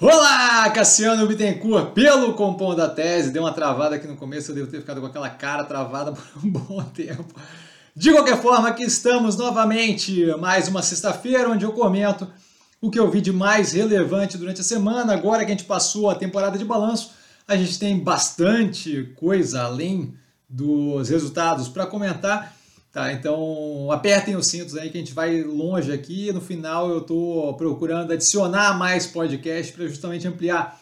Olá, Cassiano Bittencourt, pelo Compondo da Tese. Deu uma travada aqui no começo, eu devo ter ficado com aquela cara travada por um bom tempo. De qualquer forma, aqui estamos novamente, mais uma sexta-feira, onde eu comento o que eu vi de mais relevante durante a semana. Agora que a gente passou a temporada de balanço, a gente tem bastante coisa além dos resultados para comentar. Tá, então apertem os cintos aí que a gente vai longe aqui. No final eu estou procurando adicionar mais podcast para justamente ampliar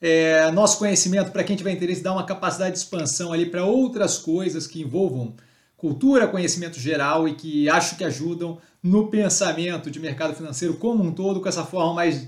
é, nosso conhecimento para quem tiver interesse, dar uma capacidade de expansão ali para outras coisas que envolvam cultura, conhecimento geral e que acho que ajudam no pensamento de mercado financeiro como um todo, com essa forma mais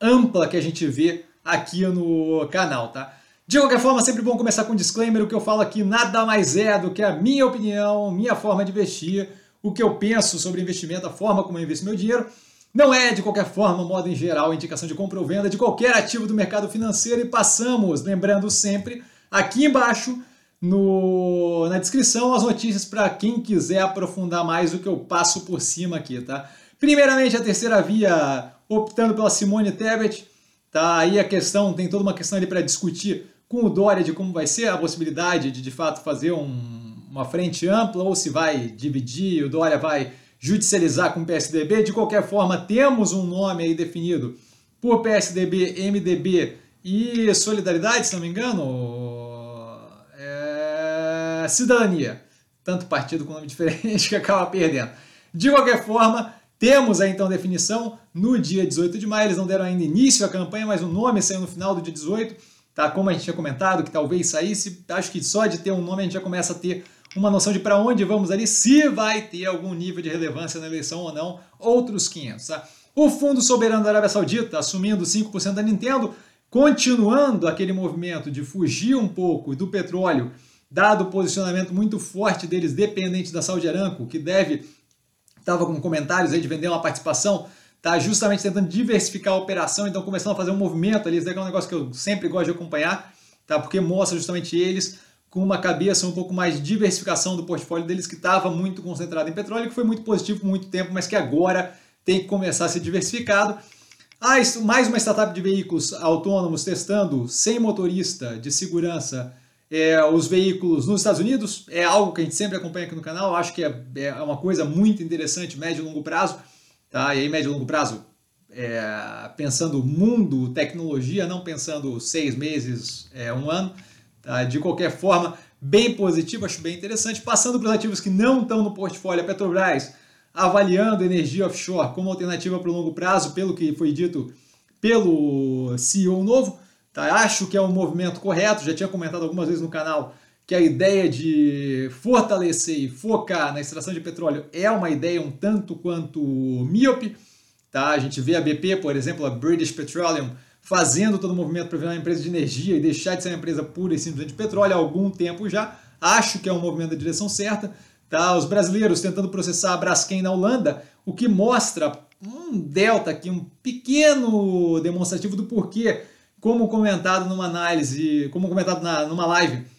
ampla que a gente vê aqui no canal, tá? De qualquer forma, sempre bom começar com um disclaimer. O que eu falo aqui nada mais é do que a minha opinião, minha forma de investir, o que eu penso sobre investimento, a forma como eu investo meu dinheiro. Não é, de qualquer forma, modo em geral, indicação de compra ou venda de qualquer ativo do mercado financeiro. E passamos, lembrando sempre, aqui embaixo no, na descrição as notícias para quem quiser aprofundar mais o que eu passo por cima aqui, tá? Primeiramente, a terceira via, optando pela Simone Tebet. Tá? Aí a questão, tem toda uma questão ali para discutir com o Dória de como vai ser a possibilidade de de fato fazer um, uma frente ampla ou se vai dividir, o Dória vai judicializar com o PSDB. De qualquer forma, temos um nome aí definido por PSDB, MDB e Solidariedade, se não me engano, é... Cidadania. Tanto partido com nome diferente que acaba perdendo. De qualquer forma, temos aí então definição no dia 18 de maio. Eles não deram ainda início à campanha, mas o nome saiu no final do dia 18 tá? Como a gente tinha comentado, que talvez saísse, acho que só de ter um nome a gente já começa a ter uma noção de para onde vamos ali, se vai ter algum nível de relevância na eleição ou não, outros 500, tá? O Fundo Soberano da Arábia Saudita assumindo 5% da Nintendo, continuando aquele movimento de fugir um pouco do petróleo, dado o posicionamento muito forte deles dependente da Saudi Aramco, que deve, estava com comentários aí de vender uma participação tá justamente tentando diversificar a operação, então começando a fazer um movimento ali, isso é um negócio que eu sempre gosto de acompanhar, tá? Porque mostra justamente eles com uma cabeça um pouco mais de diversificação do portfólio deles que estava muito concentrado em petróleo, que foi muito positivo por muito tempo, mas que agora tem que começar a ser diversificado. Ah, mais uma startup de veículos autônomos testando sem motorista de segurança é, os veículos nos Estados Unidos. É algo que a gente sempre acompanha aqui no canal. Acho que é, é uma coisa muito interessante, médio e longo prazo. Tá? E aí, médio e longo prazo, é, pensando mundo, tecnologia, não pensando seis meses, é, um ano. Tá? De qualquer forma, bem positivo, acho bem interessante. Passando para os ativos que não estão no portfólio, a Petrobras avaliando energia offshore como alternativa para o longo prazo, pelo que foi dito pelo CEO novo. Tá? Acho que é um movimento correto, já tinha comentado algumas vezes no canal que a ideia de fortalecer e focar na extração de petróleo é uma ideia um tanto quanto míope. Tá? A gente vê a BP, por exemplo, a British Petroleum, fazendo todo o movimento para virar uma empresa de energia e deixar de ser uma empresa pura e simplesmente de petróleo há algum tempo já. Acho que é um movimento da direção certa. Tá? Os brasileiros tentando processar a Braskem na Holanda, o que mostra um delta aqui, um pequeno demonstrativo do porquê, como comentado numa análise, como comentado na, numa live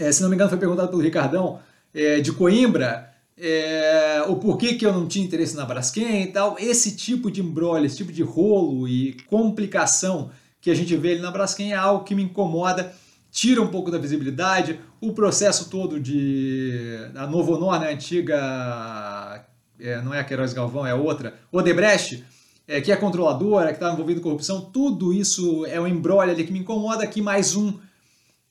é, se não me engano foi perguntado pelo Ricardão, é, de Coimbra, é, o porquê que eu não tinha interesse na Braskem e tal. Esse tipo de embrolho, esse tipo de rolo e complicação que a gente vê ali na Braskem é algo que me incomoda, tira um pouco da visibilidade. O processo todo de. A Novo Honor, né, antiga. É, não é a Queiroz Galvão, é outra. Odebrecht. É, que é controladora, que estava envolvida em corrupção, tudo isso é um embrolho ali que me incomoda. Aqui mais um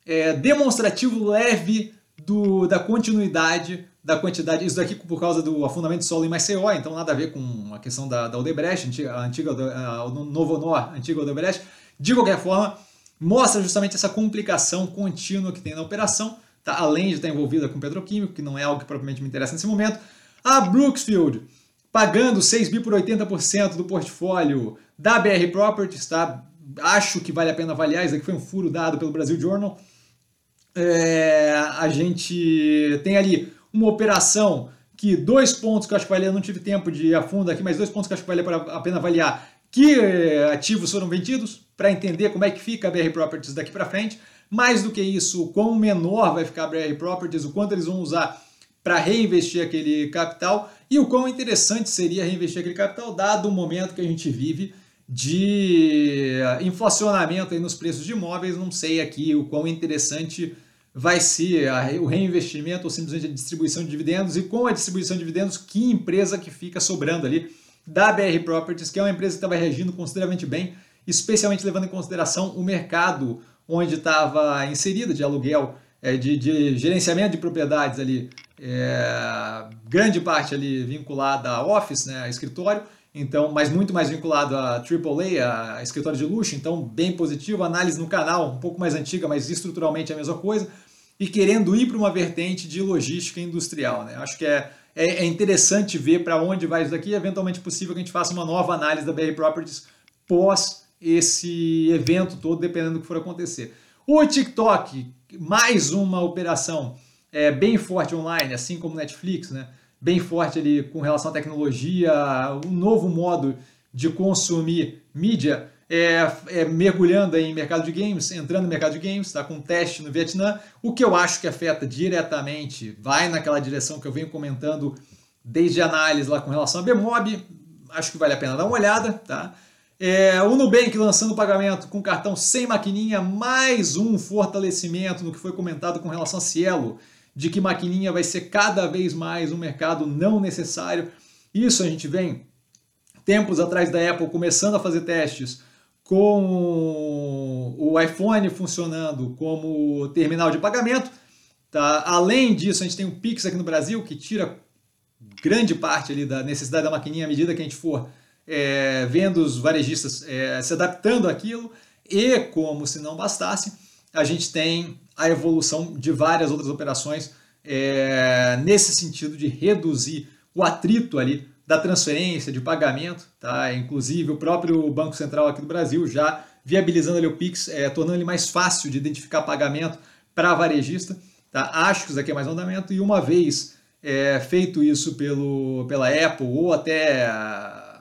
é, demonstrativo leve do, da continuidade da quantidade, isso daqui por causa do afundamento de solo em Maceió, então nada a ver com a questão da, da Odebrecht, a antiga, a, o Novo Honor, antiga Odebrecht. De qualquer forma, mostra justamente essa complicação contínua que tem na operação, tá? além de estar envolvida com petroquímico, que não é algo que propriamente me interessa nesse momento. A Brooksfield, pagando 6 bi por 80% do portfólio da BR Properties, tá? acho que vale a pena avaliar, isso aqui foi um furo dado pelo Brasil Journal, é, a gente tem ali uma operação que dois pontos que eu acho que vale, eu não tive tempo de ir a fundo aqui, mas dois pontos que eu acho que vale a pena avaliar, que é, ativos foram vendidos, para entender como é que fica a BR Properties daqui para frente. Mais do que isso, o quão menor vai ficar a BR Properties, o quanto eles vão usar para reinvestir aquele capital e o quão interessante seria reinvestir aquele capital, dado o momento que a gente vive de inflacionamento nos preços de imóveis, não sei aqui o quão interessante vai ser o reinvestimento ou simplesmente a distribuição de dividendos e com a distribuição de dividendos, que empresa que fica sobrando ali? Da BR Properties, que é uma empresa que estava reagindo consideravelmente bem, especialmente levando em consideração o mercado onde estava inserida de aluguel, é, de, de, gerenciamento de propriedades ali, é, grande parte ali vinculada a office, né, a escritório, então, mas muito mais vinculado a AAA, a escritório de luxo, então bem positivo, análise no canal, um pouco mais antiga, mas estruturalmente é a mesma coisa, e querendo ir para uma vertente de logística industrial. Né? Acho que é, é, é interessante ver para onde vai isso daqui, eventualmente possível que a gente faça uma nova análise da BR Properties pós esse evento todo, dependendo do que for acontecer. O TikTok, mais uma operação é, bem forte online, assim como Netflix, né? Bem forte ali com relação à tecnologia, um novo modo de consumir mídia, é, é, mergulhando em mercado de games, entrando no mercado de games, está com um teste no Vietnã, o que eu acho que afeta diretamente, vai naquela direção que eu venho comentando desde a análise lá com relação a Bmob, acho que vale a pena dar uma olhada, tá? É, o Nubank lançando pagamento com cartão sem maquininha, mais um fortalecimento no que foi comentado com relação a Cielo, de que maquininha vai ser cada vez mais um mercado não necessário. Isso a gente vem tempos atrás da Apple começando a fazer testes com o iPhone funcionando como terminal de pagamento. Tá? Além disso, a gente tem o Pix aqui no Brasil, que tira grande parte ali da necessidade da maquininha à medida que a gente for é, vendo os varejistas é, se adaptando àquilo, e como se não bastasse, a gente tem a evolução de várias outras operações é, nesse sentido de reduzir o atrito ali da transferência, de pagamento, tá? Inclusive o próprio Banco Central aqui do Brasil já viabilizando ali o Pix, é, tornando ele mais fácil de identificar pagamento para varejista. Tá? Acho que isso aqui é mais um andamento, e uma vez é, feito isso pelo, pela Apple ou até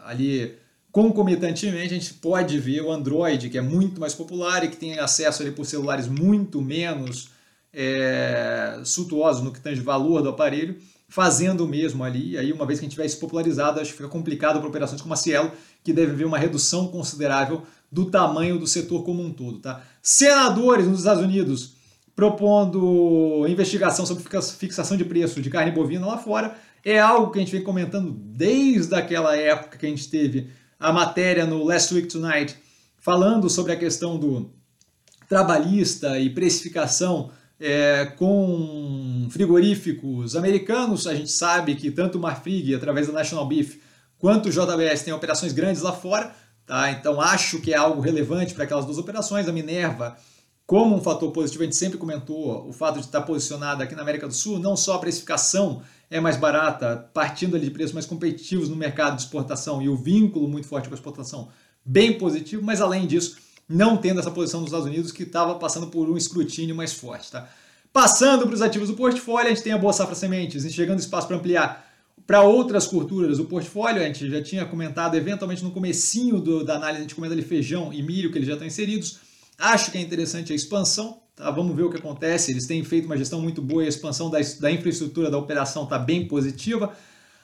ali concomitantemente, a gente pode ver o Android, que é muito mais popular e que tem acesso ali por celulares muito menos é, suntuosos no que tange valor do aparelho, fazendo o mesmo ali. E aí, uma vez que a gente tiver isso popularizado, acho que fica complicado para operações como a Cielo, que deve ver uma redução considerável do tamanho do setor como um todo. Tá? Senadores nos Estados Unidos propondo investigação sobre fixação de preço de carne bovina lá fora é algo que a gente vem comentando desde aquela época que a gente teve a matéria no Last Week Tonight falando sobre a questão do trabalhista e precificação é, com frigoríficos americanos. A gente sabe que tanto o Marfrig, através da National Beef, quanto o JBS têm operações grandes lá fora. Tá? Então acho que é algo relevante para aquelas duas operações. A Minerva, como um fator positivo, a gente sempre comentou o fato de estar posicionada aqui na América do Sul, não só a precificação é mais barata, partindo ali de preços mais competitivos no mercado de exportação e o vínculo muito forte com a exportação bem positivo, mas além disso, não tendo essa posição dos Estados Unidos que estava passando por um escrutínio mais forte. Tá? Passando para os ativos do portfólio, a gente tem a Boa Safra Sementes, enxergando espaço para ampliar para outras culturas do portfólio, a gente já tinha comentado eventualmente no comecinho do, da análise, a gente comenta ali feijão e milho, que eles já estão inseridos. Acho que é interessante a expansão, Tá, vamos ver o que acontece. Eles têm feito uma gestão muito boa e a expansão da, da infraestrutura da operação está bem positiva.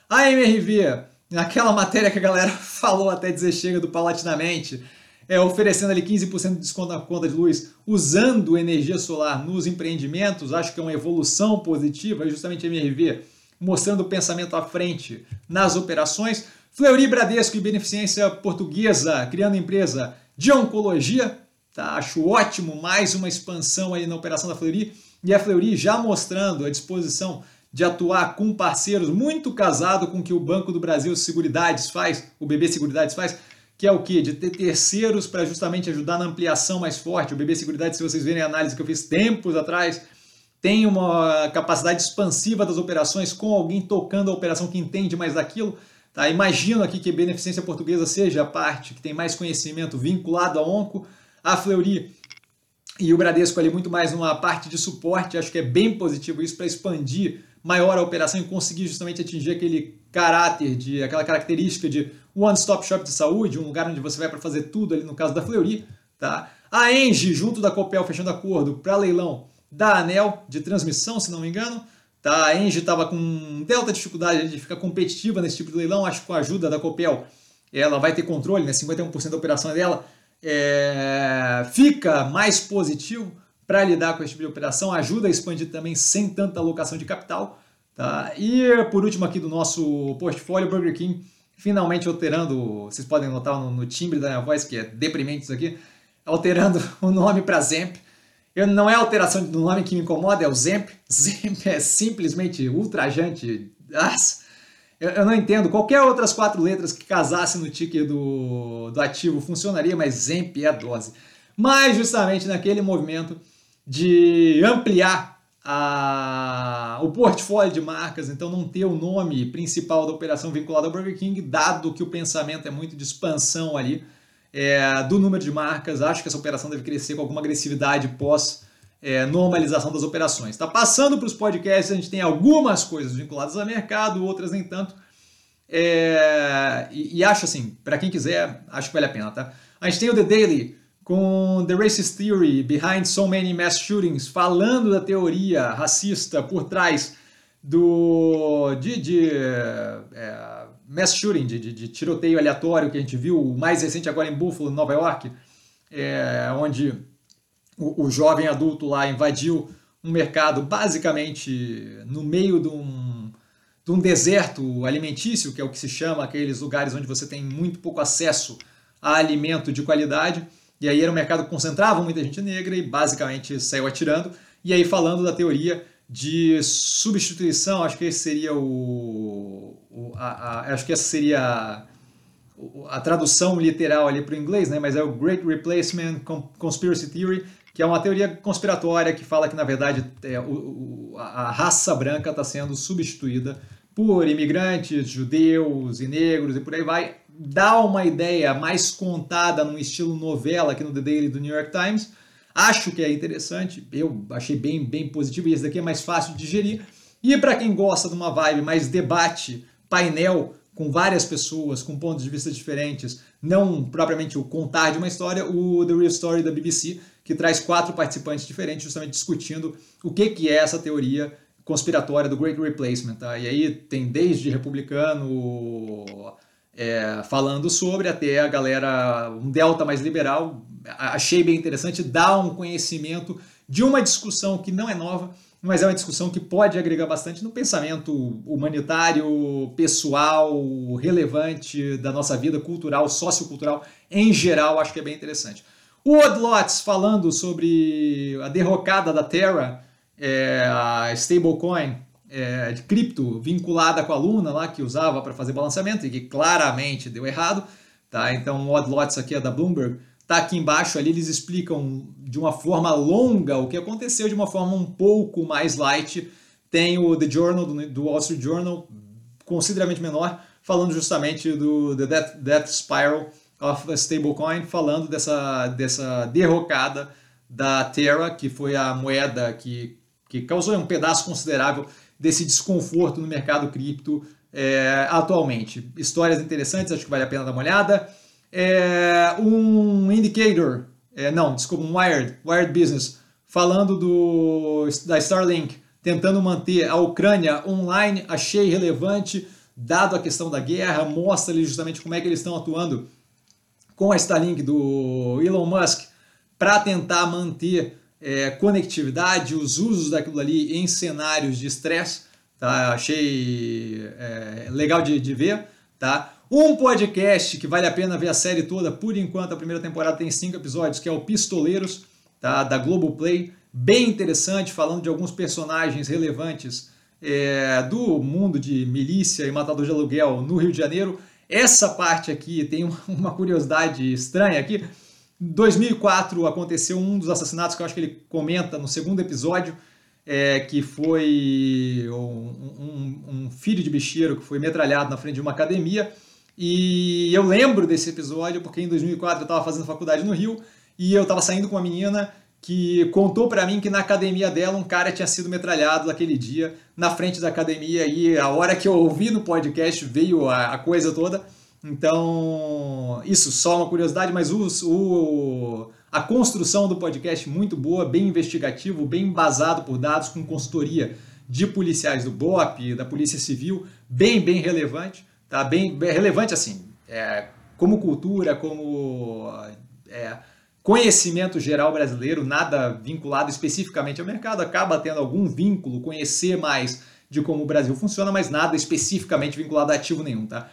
A MRV, naquela matéria que a galera falou até dizer chega do Palatinamente, é, oferecendo ali 15% de desconto na conta de luz, usando energia solar nos empreendimentos, acho que é uma evolução positiva, é justamente a MRV mostrando o pensamento à frente nas operações. Fleury Bradesco e Beneficência Portuguesa, criando empresa de oncologia, Tá? Acho ótimo mais uma expansão aí na operação da Fleury e a Fleury já mostrando a disposição de atuar com parceiros muito casado com o que o Banco do Brasil Seguridades faz, o BB Seguridades faz, que é o que? De ter terceiros para justamente ajudar na ampliação mais forte. O BB Seguridades, se vocês verem a análise que eu fiz tempos atrás, tem uma capacidade expansiva das operações com alguém tocando a operação que entende mais daquilo. Tá? Imagino aqui que a Beneficência Portuguesa seja a parte que tem mais conhecimento vinculado a Onco, a Fleury e o Bradesco ali muito mais numa parte de suporte, acho que é bem positivo isso para expandir maior a operação e conseguir justamente atingir aquele caráter, de aquela característica de one-stop shop de saúde, um lugar onde você vai para fazer tudo ali no caso da Fleury, tá? A Engie, junto da Copel, fechando acordo para leilão da Anel de transmissão, se não me engano, tá? A Engie estava com delta dificuldade de ficar competitiva nesse tipo de leilão, acho que com a ajuda da Copel ela vai ter controle, né, 51% da operação é dela, é, fica mais positivo para lidar com esse tipo de operação, ajuda a expandir também sem tanta alocação de capital. Tá? E por último aqui do nosso portfólio, Burger King finalmente alterando, vocês podem notar no, no timbre da minha voz, que é deprimente isso aqui, alterando o nome para Zemp. Eu, não é a alteração do nome que me incomoda, é o Zemp. Zemp é simplesmente ultrajante. Nossa, eu, não entendo. Qualquer outras quatro letras que casassem no ticket do, do ativo funcionaria, mas Zemp é a dose. Mas justamente naquele movimento de ampliar a, o portfólio de marcas, então não ter o nome principal da operação vinculado ao Burger King, dado que o pensamento é muito de expansão ali é, do número de marcas. Acho que essa operação deve crescer com alguma agressividade pós é, normalização das operações. Está passando para os podcasts, a gente tem algumas coisas vinculadas ao mercado, outras nem tanto. É, e, e, acho assim, para quem quiser, acho que vale a pena, tá? A gente tem o The Daily com The Racist Theory Behind So Many Mass Shootings, falando da teoria racista por trás do de, de é, mass shooting, de, de, de, tiroteio aleatório que a gente viu, o mais recente agora em Buffalo, Nova York, é, onde o, o, jovem adulto lá invadiu um mercado basicamente no meio de um, de um deserto alimentício, que é o que se chama aqueles lugares onde você tem muito pouco acesso a alimento de qualidade e aí era um mercado que concentrava muita gente negra e basicamente saiu atirando. E aí falando da teoria de substituição, acho que esse seria o, o a, a, acho que essa seria a, a tradução literal ali para o inglês, né? Mas é o Great Replacement Conspiracy Theory, que é uma teoria conspiratória que fala que na verdade é, o, o, a raça branca está sendo substituída por imigrantes, judeus e negros e por aí vai, dá uma ideia mais contada num estilo novela aqui no The Daily do New York Times. Acho que é interessante, eu achei bem, bem positivo e esse daqui é mais fácil de digerir. E para quem gosta de uma vibe mais debate, painel, com várias pessoas, com pontos de vista diferentes, não propriamente o contar de uma história, o The Real Story da BBC, que traz quatro participantes diferentes, justamente discutindo o que, que é essa teoria conspiratória do Great Replacement. Tá? E aí tem desde republicano, é, falando sobre, até a galera, um delta mais liberal, achei bem interessante, dá um conhecimento de uma discussão que não é nova, mas é uma discussão que pode agregar bastante no pensamento humanitário, pessoal, relevante da nossa vida cultural, sociocultural em geral, acho que é bem interessante. O Odlots falando sobre a derrocada da Terra, é, a stablecoin, é, de cripto vinculada com a Luna lá que usava para fazer balanceamento e que claramente deu errado, tá? Então o Odd Lots aqui é da Bloomberg, tá aqui embaixo ali eles explicam de uma forma longa o que aconteceu de uma forma um pouco mais light. Tem o The Journal do Wall Street Journal consideravelmente menor, falando justamente do The Death, Death Spiral of a Stablecoin, falando dessa dessa derrocada da Terra, que foi a moeda que que causou um pedaço considerável desse desconforto no mercado cripto é, atualmente. Histórias interessantes, acho que vale a pena dar uma olhada. É, um indicator, é, não, desculpa, um Wired, Wired Business, falando do, da Starlink, tentando manter a Ucrânia online, achei relevante, dado a questão da guerra, mostra ali justamente como é que eles estão atuando com a Starlink do Elon Musk para tentar manter é, conectividade, os usos daquilo ali em cenários de estresse, tá? Achei é, legal de, de ver, tá? Um podcast que vale a pena ver a série toda, por enquanto a primeira temporada tem cinco episódios, que é o Pistoleiros, tá? Da Globoplay, bem interessante, falando de alguns personagens relevantes é, do mundo de milícia e matador de aluguel no Rio de Janeiro. Essa parte aqui tem uma curiosidade estranha aqui, em 2004 aconteceu um dos assassinatos que eu acho que ele comenta no segundo episódio, é, que foi um, um, um, filho de bicheiro que foi metralhado na frente de uma academia. E eu lembro desse episódio porque em 2004 eu estava fazendo faculdade no Rio e eu estava saindo com uma menina que contou para mim que na academia dela um cara tinha sido metralhado naquele dia na frente da academia e a hora que eu ouvi no podcast veio a, a coisa toda. Então, isso só uma curiosidade, mas o, o, a construção do podcast muito boa, bem investigativo, bem embasado por dados, com consultoria de policiais do BOP, da Polícia Civil, bem, bem relevante, tá? Bem, bem relevante assim, é, como cultura, como é, conhecimento geral brasileiro, nada vinculado especificamente ao mercado, acaba tendo algum vínculo, conhecer mais de como o Brasil funciona, mas nada especificamente vinculado a ativo nenhum, tá?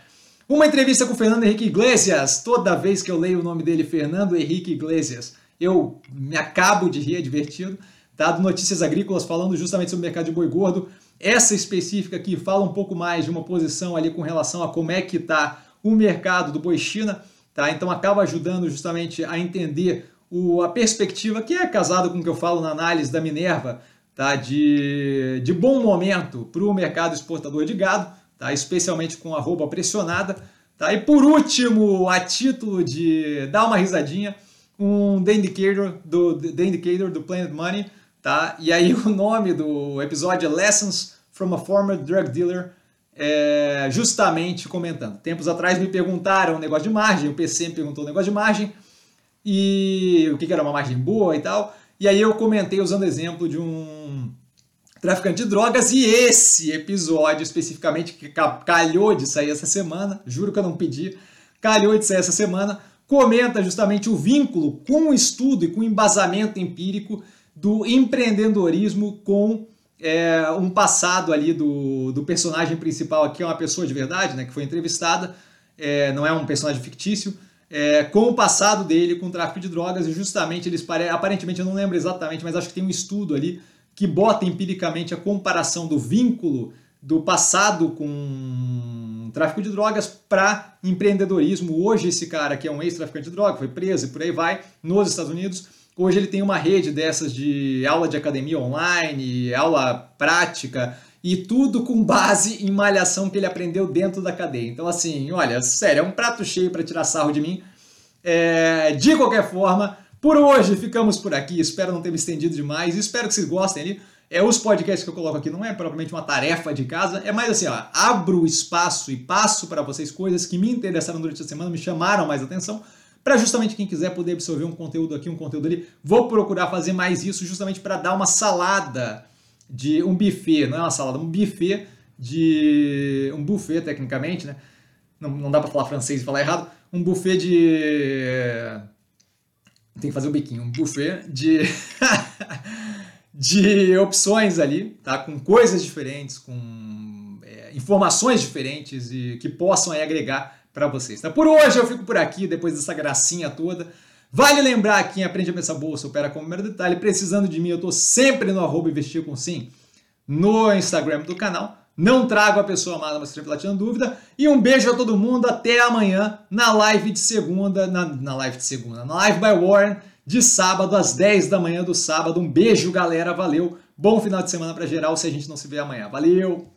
Uma entrevista com o Fernando Henrique Iglesias. Toda vez que eu leio o nome dele, Fernando Henrique Iglesias, eu me acabo de rir, é divertido. Tá? Do Notícias Agrícolas, falando justamente sobre o mercado de boi gordo. Essa específica aqui fala um pouco mais de uma posição ali com relação a como é que está o mercado do boi China. Tá? Então acaba ajudando justamente a entender o, a perspectiva que é casado com o que eu falo na análise da Minerva, tá? de, de bom momento para o mercado exportador de gado, tá? especialmente com a roupa pressionada. Tá? E por último, a título de dar uma risadinha, um The Indicator do, The Indicator do Planet Money. Tá? E aí o nome do episódio é Lessons from a Former Drug Dealer é, justamente comentando. Tempos atrás me perguntaram um negócio de margem, o PC me perguntou um negócio de margem, e o que, que era uma margem boa e tal. E aí eu comentei usando exemplo de um traficante de drogas, e esse episódio especificamente, que calhou de sair essa semana, juro que eu não pedi, calhou de sair essa semana, comenta justamente o vínculo com o estudo e com o embasamento empírico do empreendedorismo com é, um passado ali do, do personagem principal aqui, é uma pessoa de verdade, né, que foi entrevistada, é, não é um personagem fictício, é, com o passado dele com o tráfico de drogas, e justamente eles aparentemente, eu não lembro exatamente, mas acho que tem um estudo ali que bota empiricamente a comparação do vínculo do passado com tráfico de drogas para empreendedorismo. Hoje esse cara que é um ex-traficante de drogas, foi preso e por aí vai, nos Estados Unidos, Hoje ele tem uma rede dessas de aula de academia online, aula prática e tudo com base em malhação que ele aprendeu dentro da cadeia. Então, assim, olha, sério, é um prato cheio para tirar sarro de mim. É, de qualquer forma, por hoje ficamos por aqui. Espero não ter me estendido demais. Espero que vocês gostem ali. É, os podcasts que eu coloco aqui não é propriamente uma tarefa de casa, é mais assim, ó, abro espaço e passo para vocês coisas que me interessaram durante a semana, me chamaram mais atenção para justamente quem quiser poder absorver um conteúdo aqui, um conteúdo ali. Vou procurar fazer mais isso justamente para dar uma salada de um buffet, não é uma salada, um buffet de um buffet tecnicamente, né? Não, não dá para falar francês e falar errado. Um buffet de tem que fazer o biquinho, um buffet de de opções ali, tá? Com coisas diferentes, com é, informações diferentes e que possam aí, agregar para vocês. Tá? Por hoje eu fico por aqui, depois dessa gracinha toda. Vale lembrar quem aprende a pensar bolsa opera como mero detalhe. Precisando de mim, eu estou sempre no arroba investir com sim no Instagram do canal. Não trago a pessoa amada, mas sempre tirando dúvida. E um beijo a todo mundo. Até amanhã na live de segunda. Na, na live de segunda. Na live by Warren de sábado às 10 da manhã do sábado. Um beijo, galera. Valeu. Bom final de semana para geral se a gente não se vê amanhã. Valeu!